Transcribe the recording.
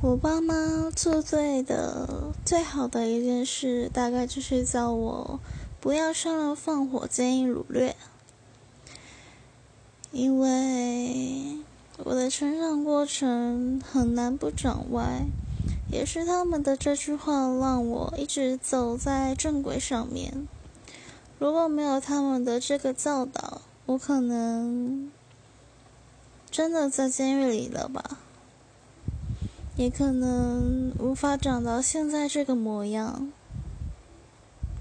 我爸妈做对的最好的一件事，大概就是叫我不要杀人放火、奸淫掳掠。因为我的成长过程很难不长歪，也是他们的这句话让我一直走在正轨上面。如果没有他们的这个教导，我可能真的在监狱里了吧。也可能无法长到现在这个模样。